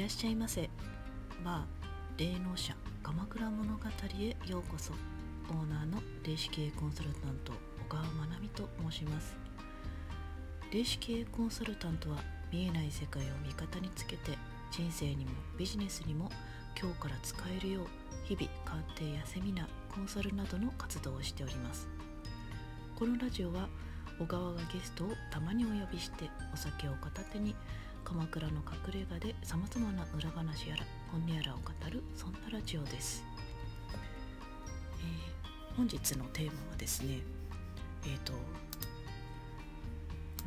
いらっしゃいませ。バー霊能者鎌倉物語へようこそ。オーナーの霊視系コンサルタント小川まなみと申します。霊視系コンサルタントは見えない世界を味方につけて人生にもビジネスにも今日から使えるよう日々鑑定やセミナーコンサルなどの活動をしております。このラジオは小川がゲストをたまにお呼びしてお酒を片手に鎌倉の隠れ家でさまざまな裏話やら本音やらを語るそんなラジオです、えー、本日のテーマはですねえっ、ー、と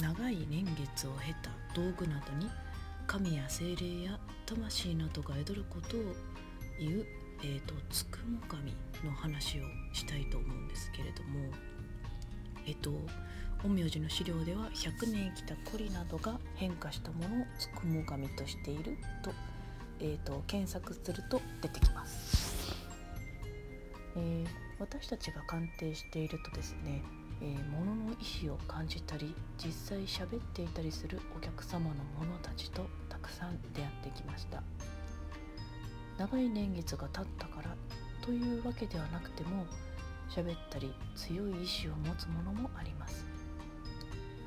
長い年月を経た道具などに神や精霊や魂などが宿ることを言う、えーと、つくも神の話をしたいと思うんですけれどもえっ、ー、と陰陽師の資料では100年生きたコリなどが変化したものをつくも神としていると,、えーと、検索すると出てきます、えー、私たちが鑑定しているとですね、えー、物の意思を感じたり実際喋っていたりするお客様の者たちとたくさん出会ってきました。長い年月が経ったからというわけではなくても喋ったり強い意志を持つものもあります。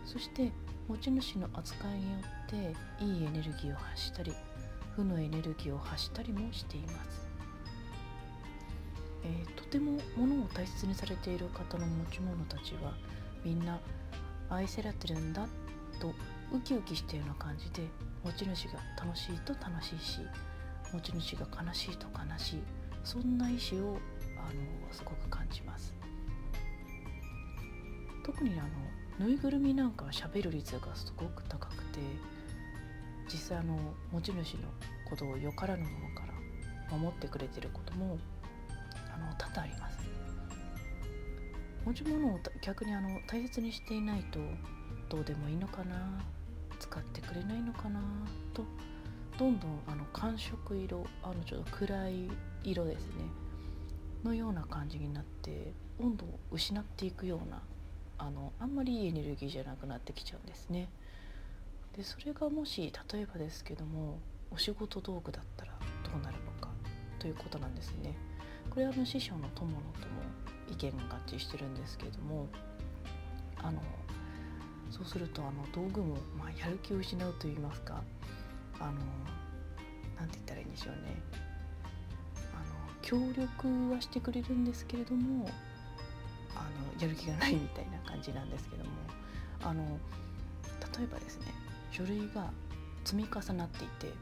そして持ち主の扱いによっていいエネルギーを発したり負のエネルギーを発したりもしています、えー、とても物を大切にされている方の持ち物たちはみんな愛せられてるんだとウキウキしたような感じで持ち主が楽しいと楽しいし持ち主が悲しいと悲しいそんな意志をあのすごく感じます。特にあのぬいぐるみなんかは喋る率がすごく高くて実際あの持ち主のことをよからぬものから守ってくれてることもあの多々あります。持ち物を逆にあの大切にしていないとどうでもいいのかな使ってくれないのかなとどんどんあの寒色色あのちょっと暗い色ですねのような感じになって温度を失っていくようなあのあんまりいいエネルギーじゃなくなってきちゃうんですね。でそれがもし例えばですけどもお仕事道具だったらどうなるのかということなんですね。これはあの師匠の友野とも意見が合致してるんですけれどもあのそうするとあの道具も、まあ、やる気を失うといいますかあのなんて言ったらいいんでしょうねあの協力はしてくれるんですけれどもあのやる気がないみたいな感じなんですけども。あの例えばですね書類が積み重なっていて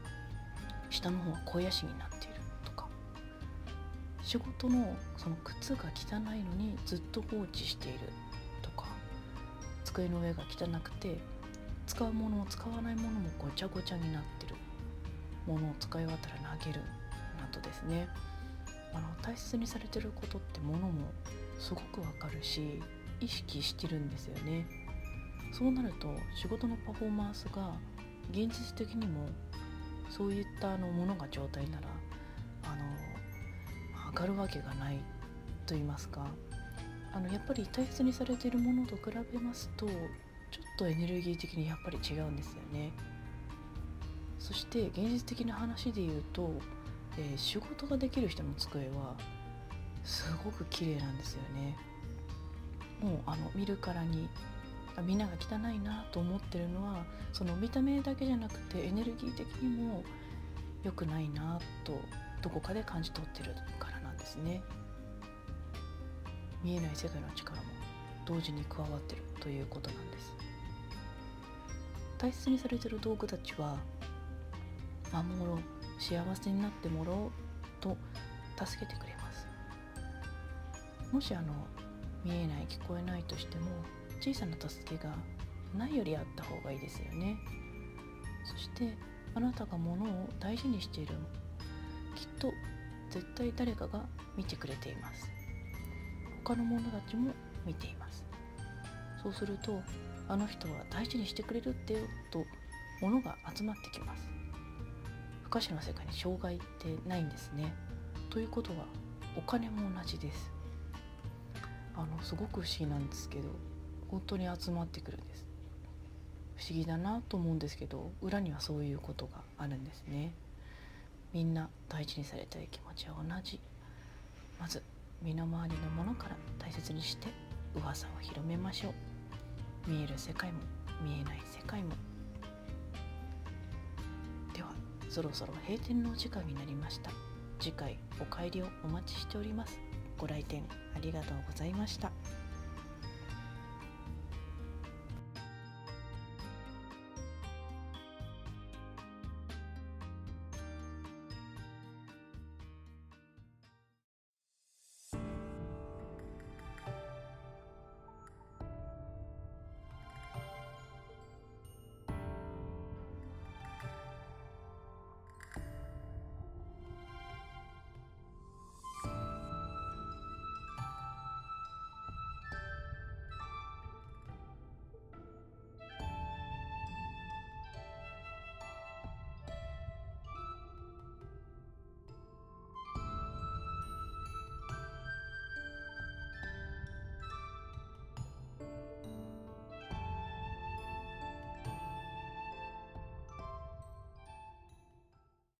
下の方は肥やしになっているとか。仕事のその靴が汚いのにずっと放置しているとか。机の上が汚くて使うものも使わないものもごちゃごちゃになってる。ものを使い終わったら投げるなどですね。あの大切にされてることってものもすごくわかるし意識してるんですよね。そうなると仕事のパフォーマンスが現実的にもそういったあのものが状態ならあの上がるわけがないと言いますか。あのやっぱり大切にされているものと比べますとちょっとエネルギー的にやっぱり違うんですよね。そして現実的な話で言うと、えー、仕事ができる人の机はすごく綺麗なんですよね。もうあの見るからにみんなが汚いなと思ってるのはその見た目だけじゃなくてエネルギー的にも良くないなとどこかで感じ取ってるからなんですね。見えない世界の力も同時に加わってるということなんです。大切にされてる道具たちは守ろう幸せになってもらおうと助けてくれもしあの見えない聞こえないとしても小さな助けがないよりあった方がいいですよね。そしてあなたが物を大事にしているきっと絶対誰かが見てくれています。他の者たちも見ています。そうするとあの人は大事にしてくれるってよと物が集まってきます。不可視の世界に障害ってないんですね。ということはお金も同じです。あのすごく不思議なんですけど本当に集まってくるんです。不思議だなと思うんですけど裏にはそういうことがあるんですね。みんな大事にされたい気持ちは同じ。まず身の回りのものから大切にして噂を広めましょう。見える世界も見えない世界も。ではそろそろ閉店のお時間になりました。次回お帰りをお待ちしております。ご来店ありがとうございました。